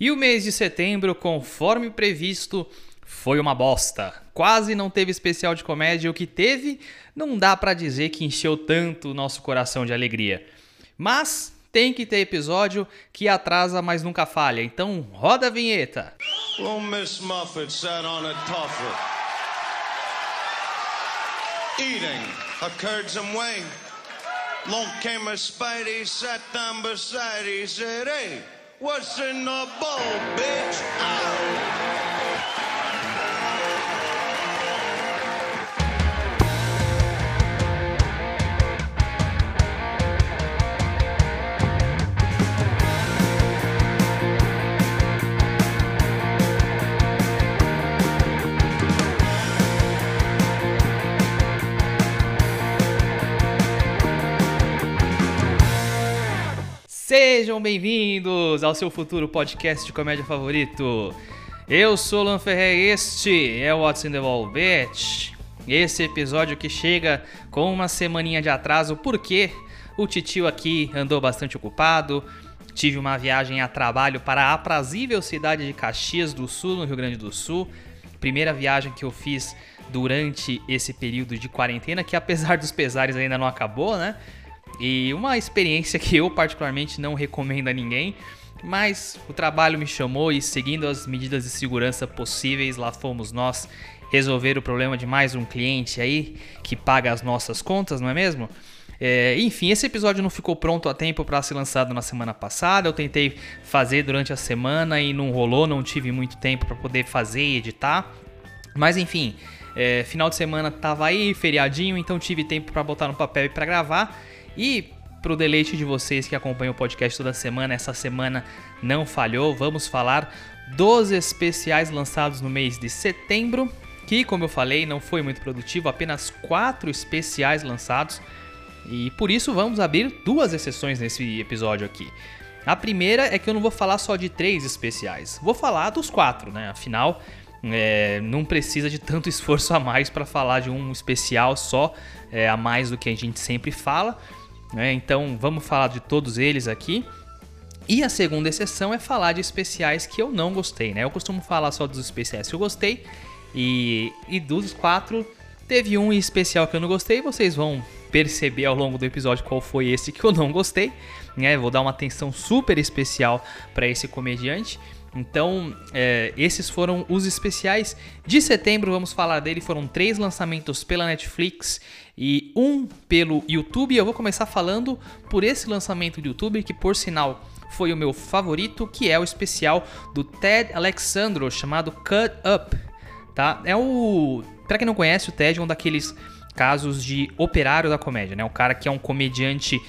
E o mês de setembro, conforme previsto, foi uma bosta. Quase não teve especial de comédia, o que teve não dá para dizer que encheu tanto o nosso coração de alegria. Mas tem que ter episódio que atrasa, mas nunca falha. Então roda a vinheta. Well, Miss Muffet sat on a tuffet, eating. Long came a Spidey, sat down beside, he said, "Hey." What's in the bowl, bitch? Ow! Sejam bem-vindos ao seu futuro podcast de comédia favorito. Eu sou Lan Ferrer e este é o What's in the Wall. Esse episódio que chega com uma semaninha de atraso porque o titio aqui andou bastante ocupado. Tive uma viagem a trabalho para a aprazível cidade de Caxias do Sul, no Rio Grande do Sul. Primeira viagem que eu fiz durante esse período de quarentena, que apesar dos pesares ainda não acabou, né? E uma experiência que eu particularmente não recomendo a ninguém, mas o trabalho me chamou e seguindo as medidas de segurança possíveis, lá fomos nós resolver o problema de mais um cliente aí que paga as nossas contas, não é mesmo? É, enfim, esse episódio não ficou pronto a tempo para ser lançado na semana passada. Eu tentei fazer durante a semana e não rolou, não tive muito tempo para poder fazer e editar. Mas enfim, é, final de semana tava aí, feriadinho, então tive tempo para botar no papel e para gravar. E pro deleite de vocês que acompanham o podcast toda semana, essa semana não falhou. Vamos falar dos especiais lançados no mês de setembro, que, como eu falei, não foi muito produtivo, apenas quatro especiais lançados. E por isso vamos abrir duas exceções nesse episódio aqui. A primeira é que eu não vou falar só de três especiais, vou falar dos quatro, né? Afinal, é, não precisa de tanto esforço a mais para falar de um especial só, é, a mais do que a gente sempre fala. Né? Então vamos falar de todos eles aqui. E a segunda exceção é falar de especiais que eu não gostei, né? Eu costumo falar só dos especiais que eu gostei. E, e dos quatro, teve um especial que eu não gostei. Vocês vão perceber ao longo do episódio qual foi esse que eu não gostei. Né? Vou dar uma atenção super especial para esse comediante. Então, é, esses foram os especiais de setembro. Vamos falar dele. Foram três lançamentos pela Netflix e um pelo YouTube. Eu vou começar falando por esse lançamento do YouTube, que por sinal foi o meu favorito, que é o especial do Ted Alexandro chamado Cut Up. Tá? É o. Para quem não conhece, o Ted é um daqueles casos de operário da comédia, né? O cara que é um comediante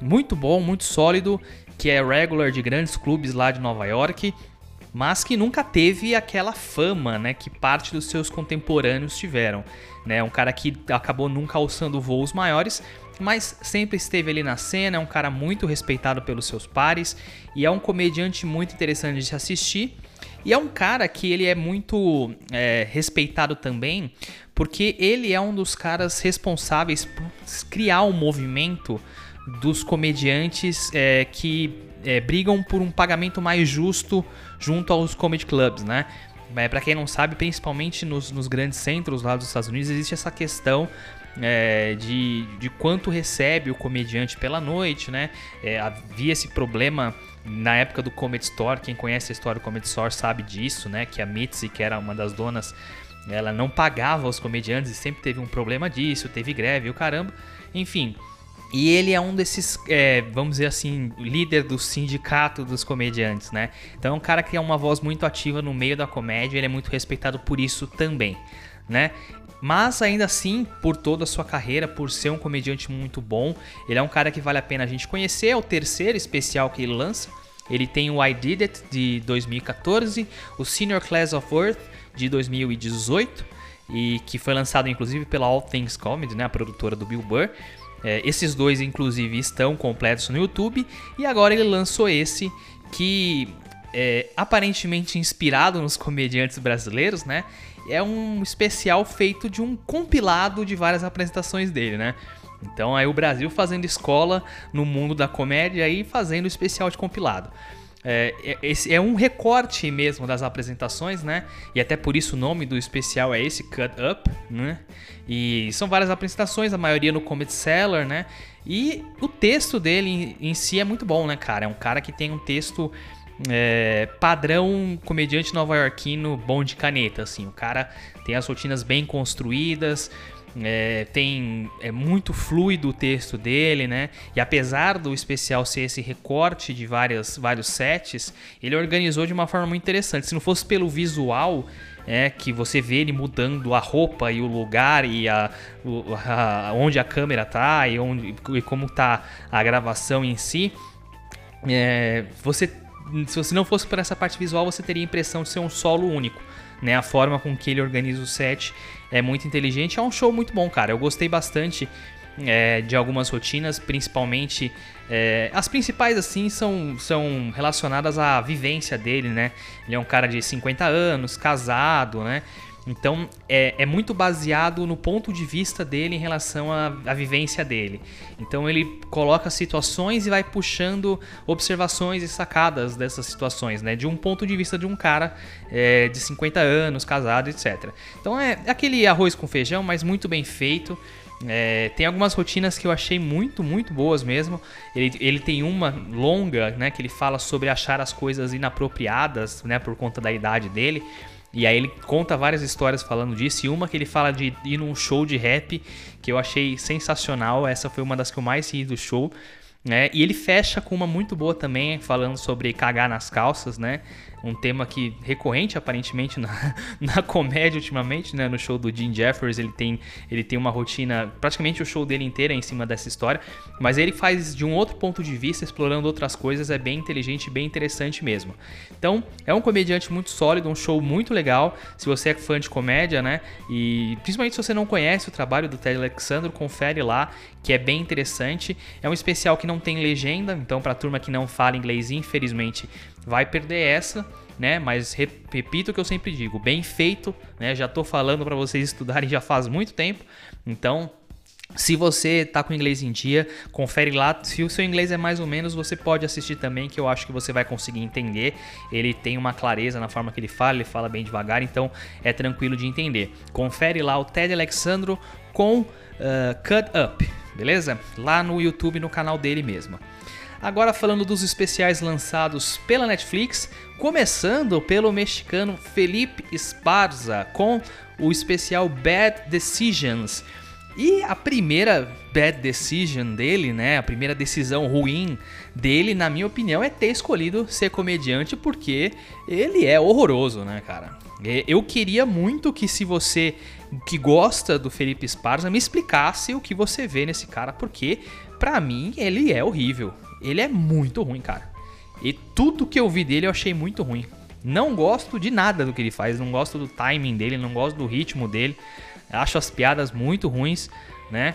muito bom, muito sólido, que é regular de grandes clubes lá de Nova York mas que nunca teve aquela fama, né, que parte dos seus contemporâneos tiveram, né? Um cara que acabou nunca alçando voos maiores, mas sempre esteve ali na cena, é um cara muito respeitado pelos seus pares e é um comediante muito interessante de se assistir. E é um cara que ele é muito é, respeitado também, porque ele é um dos caras responsáveis por criar um movimento dos comediantes é, que é, brigam por um pagamento mais justo junto aos comedy clubs, né? É, para quem não sabe, principalmente nos, nos, grandes centros lá dos Estados Unidos, existe essa questão é, de, de quanto recebe o comediante pela noite, né? É, havia esse problema na época do Comedy Store. Quem conhece a história do Comedy Store sabe disso, né? Que a Mitzi, que era uma das donas, ela não pagava os comediantes e sempre teve um problema disso, teve greve e o caramba. Enfim, e ele é um desses, é, vamos dizer assim, líder do sindicato dos comediantes, né? Então é um cara que tem uma voz muito ativa no meio da comédia, ele é muito respeitado por isso também, né? Mas ainda assim, por toda a sua carreira, por ser um comediante muito bom, ele é um cara que vale a pena a gente conhecer. É o terceiro especial que ele lança. Ele tem o I Did It de 2014, o Senior Class of Earth de 2018 e que foi lançado inclusive pela All Things Comedy, né, a produtora do Bill Burr. É, esses dois, inclusive, estão completos no YouTube. E agora ele lançou esse que é aparentemente inspirado nos comediantes brasileiros, né? É um especial feito de um compilado de várias apresentações dele, né? Então aí o Brasil fazendo escola no mundo da comédia e fazendo especial de compilado. É, é, esse é um recorte mesmo das apresentações, né? E até por isso o nome do especial é esse, Cut Up, né? E são várias apresentações, a maioria no Comet Seller, né? E o texto dele em, em si é muito bom, né, cara? É um cara que tem um texto é, padrão comediante nova-iorquino bom de caneta, assim. O cara tem as rotinas bem construídas, é, tem é muito fluido o texto dele, né? E apesar do especial ser esse recorte de várias, vários sets, ele organizou de uma forma muito interessante. Se não fosse pelo visual, é que você vê ele mudando a roupa e o lugar e a, a onde a câmera tá e, onde, e como tá a gravação em si, é, você se você não fosse por essa parte visual, você teria a impressão de ser um solo único. Né? A forma com que ele organiza o set é muito inteligente. É um show muito bom, cara. Eu gostei bastante é, de algumas rotinas, principalmente é, as principais assim são, são relacionadas à vivência dele, né? Ele é um cara de 50 anos, casado, né? Então é, é, muito baseado no ponto de vista dele em relação à, à, vivência dele. Então ele coloca situações e vai puxando observações e sacadas dessas situações, né? De um ponto de vista de um cara é, de 50 anos, casado, etc. Então é aquele arroz com feijão, mas muito bem feito. É, tem algumas rotinas que eu achei muito, muito boas mesmo. Ele, ele tem uma longa, né, que ele fala sobre achar as coisas inapropriadas, né, por conta da idade dele. E aí ele conta várias histórias falando disso, e uma que ele fala de ir num show de rap, que eu achei sensacional, essa foi uma das que eu mais ri do show. Né? E ele fecha com uma muito boa também, falando sobre cagar nas calças, né? Um tema que recorrente aparentemente na, na comédia ultimamente, né? No show do Jim Jeffers, ele tem, ele tem uma rotina, praticamente o show dele inteiro é em cima dessa história, mas ele faz de um outro ponto de vista, explorando outras coisas, é bem inteligente, bem interessante mesmo. Então, é um comediante muito sólido, um show muito legal. Se você é fã de comédia, né? E principalmente se você não conhece o trabalho do Ted Alexandro, confere lá, que é bem interessante. É um especial que não tem legenda, então para turma que não fala inglês, infelizmente, vai perder essa, né? Mas repito o que eu sempre digo, bem feito, né? Já tô falando para vocês estudarem já faz muito tempo. Então, se você tá com inglês em dia, confere lá. Se o seu inglês é mais ou menos, você pode assistir também, que eu acho que você vai conseguir entender. Ele tem uma clareza na forma que ele fala, ele fala bem devagar, então é tranquilo de entender. Confere lá o Ted Alexandro com uh, Cut Up, beleza? Lá no YouTube, no canal dele mesmo. Agora falando dos especiais lançados pela Netflix, começando pelo mexicano Felipe Esparza com o especial Bad Decisions. E a primeira bad decision dele, né, a primeira decisão ruim dele, na minha opinião, é ter escolhido ser comediante porque ele é horroroso, né, cara? Eu queria muito que se você que gosta do Felipe Esparza me explicasse o que você vê nesse cara, porque para mim ele é horrível. Ele é muito ruim, cara. E tudo que eu vi dele eu achei muito ruim. Não gosto de nada do que ele faz, não gosto do timing dele, não gosto do ritmo dele. Acho as piadas muito ruins, né?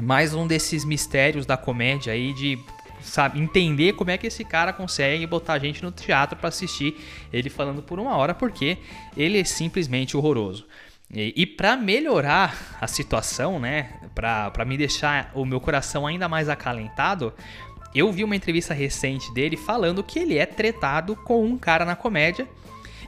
Mais um desses mistérios da comédia aí de sabe entender como é que esse cara consegue botar a gente no teatro para assistir ele falando por uma hora porque ele é simplesmente horroroso. E, e para melhorar a situação, né, para me deixar o meu coração ainda mais acalentado, eu vi uma entrevista recente dele falando que ele é tretado com um cara na comédia.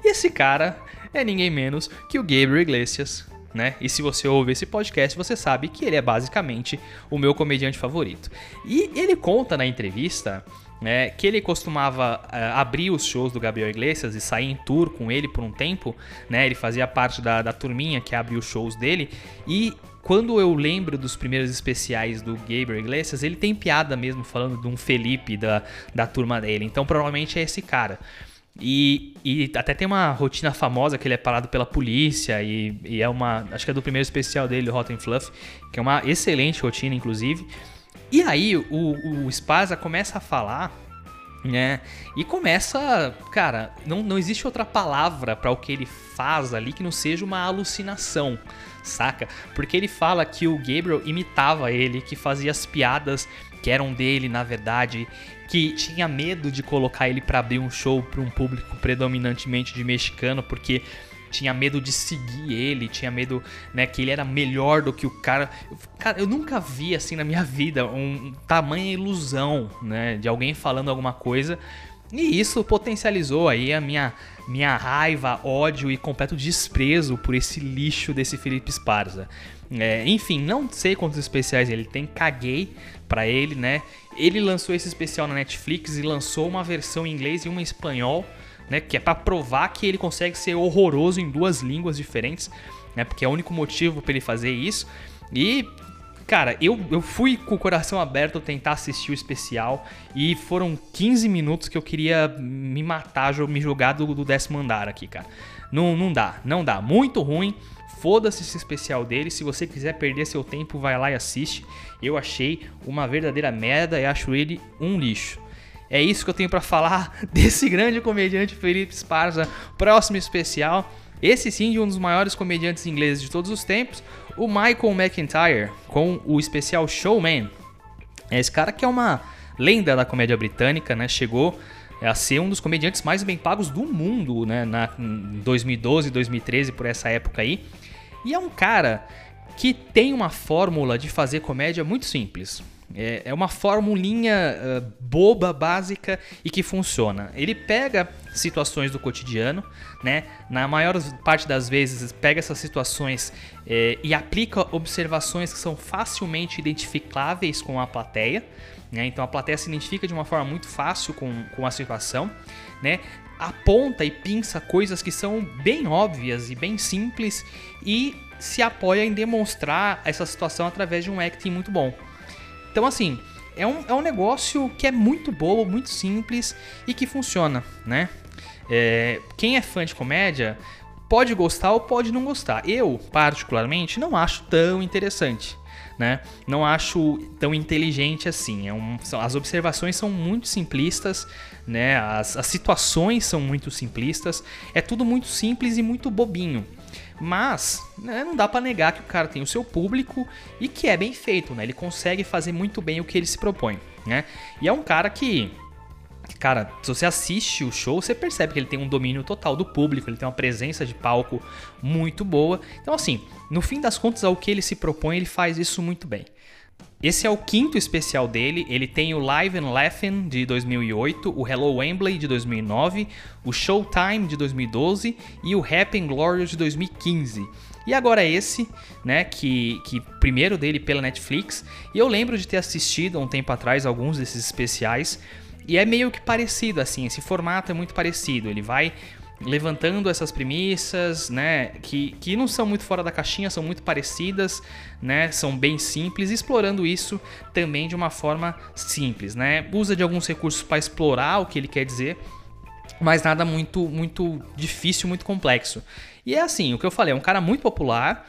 E esse cara é ninguém menos que o Gabriel Iglesias, né? E se você ouve esse podcast, você sabe que ele é basicamente o meu comediante favorito. E ele conta na entrevista né, que ele costumava uh, abrir os shows do Gabriel Iglesias e sair em tour com ele por um tempo, né? Ele fazia parte da, da turminha que abriu os shows dele e quando eu lembro dos primeiros especiais do Gabriel Iglesias, ele tem piada mesmo falando de um Felipe da, da turma dele. Então provavelmente é esse cara. E, e, até tem uma rotina famosa que ele é parado pela polícia e, e, é uma. Acho que é do primeiro especial dele, o and Fluff, que é uma excelente rotina, inclusive. E aí o, o Spaza começa a falar, né? E começa. Cara, não, não existe outra palavra para o que ele faz ali que não seja uma alucinação saca? Porque ele fala que o Gabriel imitava ele, que fazia as piadas que eram dele, na verdade, que tinha medo de colocar ele para abrir um show para um público predominantemente de mexicano, porque tinha medo de seguir ele, tinha medo, né, que ele era melhor do que o cara. Cara, eu nunca vi assim na minha vida um tamanha ilusão, né, de alguém falando alguma coisa E isso potencializou aí a minha, minha raiva, ódio e completo desprezo por esse lixo desse Felipe Esparza. É, enfim, não sei quantos especiais ele tem, caguei pra ele, né? Ele lançou esse especial na Netflix e lançou uma versão em inglês e uma em espanhol, né? Que é para provar que ele consegue ser horroroso em duas línguas diferentes, né? Porque é o único motivo para ele fazer isso. E Cara, eu, eu fui com o coração aberto tentar assistir o especial e foram 15 minutos que eu queria me matar, me jogar do, do décimo andar aqui, cara. Não, não dá, não dá. Muito ruim. Foda-se esse especial dele. Se você quiser perder seu tempo, vai lá e assiste. Eu achei uma verdadeira merda e acho ele um lixo. É isso que eu tenho para falar desse grande comediante Felipe Esparza. Próximo especial. Esse sim de um dos maiores comediantes ingleses de todos os tempos, o Michael McIntyre, com o especial Showman. Esse cara que é uma lenda da comédia britânica, né? Chegou a ser um dos comediantes mais bem pagos do mundo, né? Na, em 2012, 2013, por essa época aí. E é um cara que tem uma fórmula de fazer comédia muito simples. É, é uma formulinha uh, boba, básica e que funciona. Ele pega situações do cotidiano, né? Na maior parte das vezes pega essas situações é, e aplica observações que são facilmente identificáveis com a plateia. Né? Então a plateia se identifica de uma forma muito fácil com, com a situação, né? aponta e pinça coisas que são bem óbvias e bem simples e se apoia em demonstrar essa situação através de um acting muito bom. Então, assim, é um, é um negócio que é muito bobo, muito simples e que funciona, né? É, quem é fã de comédia pode gostar ou pode não gostar. Eu, particularmente, não acho tão interessante. Né? Não acho tão inteligente assim. É um, são, as observações são muito simplistas, né? As, as situações são muito simplistas. É tudo muito simples e muito bobinho. Mas né, não dá para negar que o cara tem o seu público e que é bem feito, né? Ele consegue fazer muito bem o que ele se propõe, né? E é um cara que Cara, se você assiste o show, você percebe que ele tem um domínio total do público, ele tem uma presença de palco muito boa. Então, assim, no fim das contas, ao que ele se propõe, ele faz isso muito bem. Esse é o quinto especial dele. Ele tem o Live and Laughing de 2008, o Hello Wembley de 2009, o Showtime de 2012 e o Happy and Glorious de 2015. E agora esse, né, que, que primeiro dele pela Netflix. E eu lembro de ter assistido há um tempo atrás alguns desses especiais. E é meio que parecido, assim, esse formato é muito parecido. Ele vai levantando essas premissas, né, que, que não são muito fora da caixinha, são muito parecidas, né, são bem simples, explorando isso também de uma forma simples, né, usa de alguns recursos para explorar o que ele quer dizer, mas nada muito muito difícil, muito complexo. E é assim, o que eu falei, é um cara muito popular,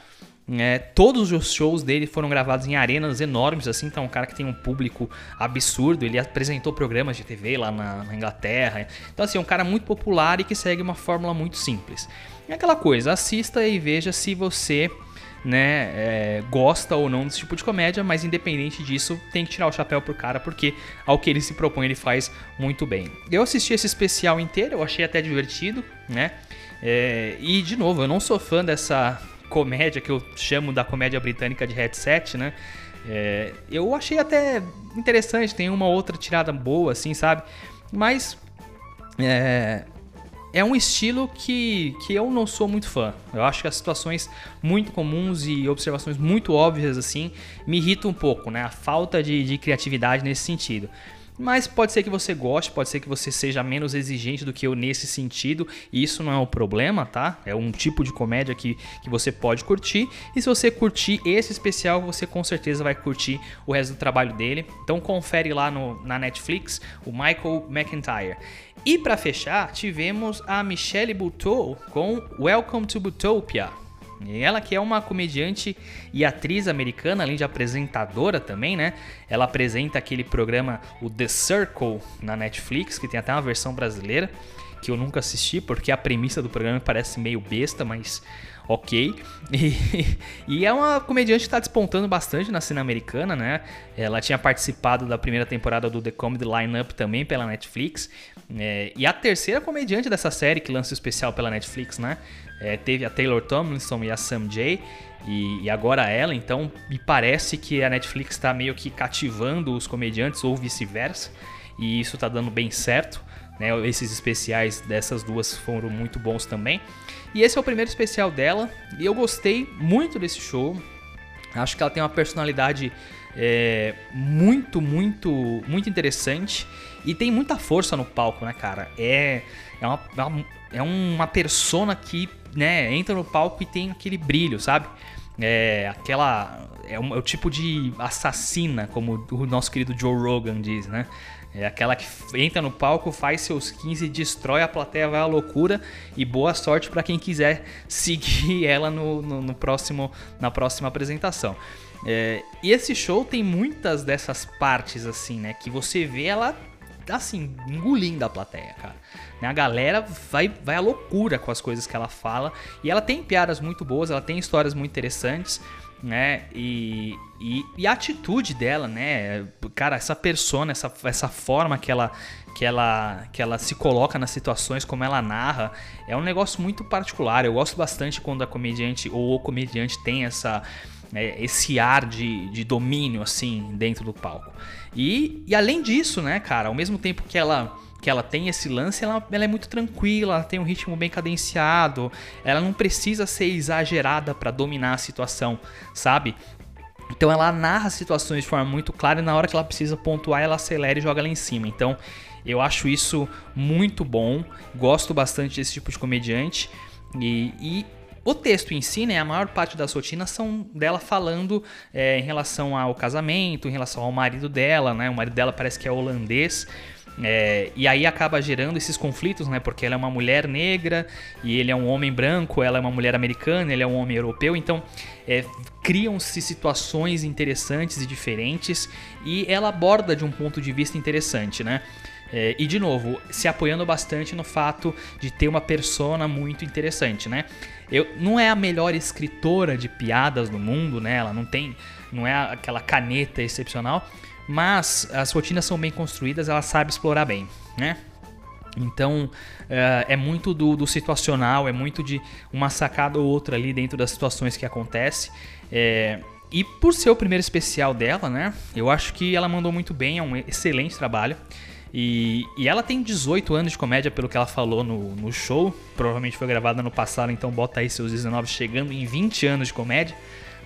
é, todos os shows dele foram gravados em arenas enormes, assim, então é um cara que tem um público absurdo. Ele apresentou programas de TV lá na, na Inglaterra. Então, assim, é um cara muito popular e que segue uma fórmula muito simples. É aquela coisa, assista e veja se você né, é, gosta ou não desse tipo de comédia, mas independente disso, tem que tirar o chapéu pro cara, porque ao que ele se propõe, ele faz muito bem. Eu assisti esse especial inteiro, eu achei até divertido, né? É, e de novo, eu não sou fã dessa comédia que eu chamo da comédia britânica de headset, né? É, eu achei até interessante, tem uma outra tirada boa, assim, sabe? Mas é, é um estilo que, que eu não sou muito fã. Eu acho que as situações muito comuns e observações muito óbvias, assim, me irritam um pouco, né? A falta de, de criatividade nesse sentido. Mas pode ser que você goste, pode ser que você seja menos exigente do que eu nesse sentido, e isso não é um problema, tá? É um tipo de comédia que, que você pode curtir, e se você curtir esse especial, você com certeza vai curtir o resto do trabalho dele. Então confere lá no, na Netflix o Michael McIntyre. E para fechar, tivemos a Michelle Buteau com Welcome to Butopia. Ela que é uma comediante e atriz americana, além de apresentadora também, né? Ela apresenta aquele programa, o The Circle, na Netflix, que tem até uma versão brasileira, que eu nunca assisti, porque a premissa do programa parece meio besta, mas ok. E, e é uma comediante que está despontando bastante na cena americana, né? Ela tinha participado da primeira temporada do The Comedy Lineup também pela Netflix. É, e a terceira comediante dessa série que lança o especial pela Netflix, né? É, teve a Taylor Tomlinson e a Sam Jay. E, e, agora ela, então me parece que a Netflix está meio que cativando os comediantes ou vice-versa. E isso está dando bem certo. Né? Esses especiais dessas duas foram muito bons também. E esse é o primeiro especial dela. E eu gostei muito desse show. Acho que ela tem uma personalidade é, muito, muito, muito interessante. E tem muita força no palco, né, cara? É, é, uma, é uma é persona que né, entra no palco e tem aquele brilho, sabe? É aquela. É, um, é o tipo de assassina, como o nosso querido Joe Rogan diz, né? É aquela que entra no palco, faz seus 15, destrói a plateia, vai à loucura e boa sorte para quem quiser seguir ela no, no, no, próximo, na próxima apresentação. É, e esse show tem muitas dessas partes assim, né? Que você vê ela assim, engolindo a plateia, cara. Né, a galera vai, vai à loucura com as coisas que ela fala. E ela tem piadas muito boas, ela tem histórias muito interessantes né? E, e, e, a atitude dela, né? Cara, essa persona, essa, essa forma que ela, que, ela, que ela se coloca nas situações, como ela narra, é um negócio muito particular. Eu gosto bastante quando a comediante ou o comediante tem essa. É, esse ar de, de domínio assim dentro do palco. E, e além disso, né, cara, ao mesmo tempo que ela que ela tem esse lance, ela, ela, é muito tranquila, ela tem um ritmo bem cadenciado, ela não precisa ser exagerada para dominar a situação, sabe? Então ela narra situações de forma muito clara e na hora que ela precisa pontuar, ela acelera e joga lá em cima. Então eu acho isso muito bom, gosto bastante desse tipo de comediante e, e o texto em si, né, a maior parte das rotinas são dela falando é, em relação ao casamento, em relação ao marido dela, né? O marido dela parece que é holandês. É, e aí acaba gerando esses conflitos, né? Porque ela é uma mulher negra e ele é um homem branco, ela é uma mulher americana, ele é um homem europeu. Então é, criam-se situações interessantes e diferentes e ela aborda de um ponto de vista interessante, né? É, e de novo, se apoiando bastante no fato de ter uma persona muito interessante, né? Eu, não é a melhor escritora de piadas do mundo, né? Ela não tem, não é aquela caneta excepcional, mas as rotinas são bem construídas, ela sabe explorar bem, né? Então é, é muito do, do, situacional, é muito de uma sacada ou outra ali dentro das situações que acontece. É, e por ser o primeiro especial dela, né? Eu acho que ela mandou muito bem, é um excelente trabalho. E, e ela tem 18 anos de comédia, pelo que ela falou no, no show. Provavelmente foi gravada no passado, então bota aí seus 19 chegando em 20 anos de comédia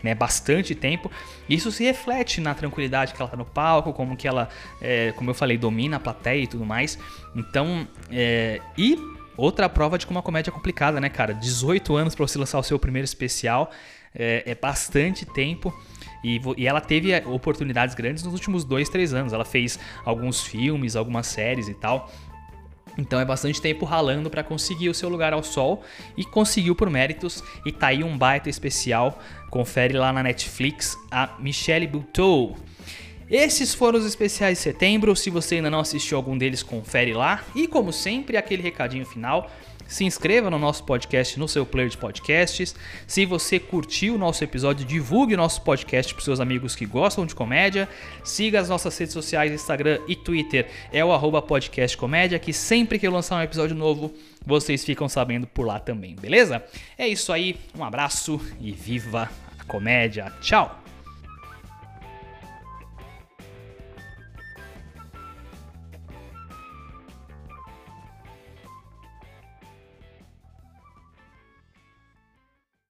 né, bastante tempo. Isso se reflete na tranquilidade que ela tá no palco, como que ela, é, como eu falei, domina a plateia e tudo mais. Então, é, e outra prova de como uma comédia é complicada, né, cara? 18 anos para você lançar o seu primeiro especial é, é bastante tempo. E, e, ela teve oportunidades grandes nos últimos dois, três anos. Ela fez alguns filmes, algumas séries e tal. Então é bastante tempo ralando para conseguir o seu lugar ao sol e conseguiu por méritos e tá aí um baita especial. Confere lá na Netflix a Michelle Buteau. Esses foram os especiais de setembro. Se você ainda não assistiu algum deles, confere lá. E como sempre, aquele recadinho final se inscreva no nosso podcast no seu player de podcasts. Se você curtiu o nosso episódio, divulgue o nosso podcast para seus amigos que gostam de comédia. Siga as nossas redes sociais, Instagram e Twitter, é o arroba podcast comédia, que sempre que eu lançar um episódio novo, vocês ficam sabendo por lá também, beleza? É isso aí, um abraço e viva a comédia. Tchau!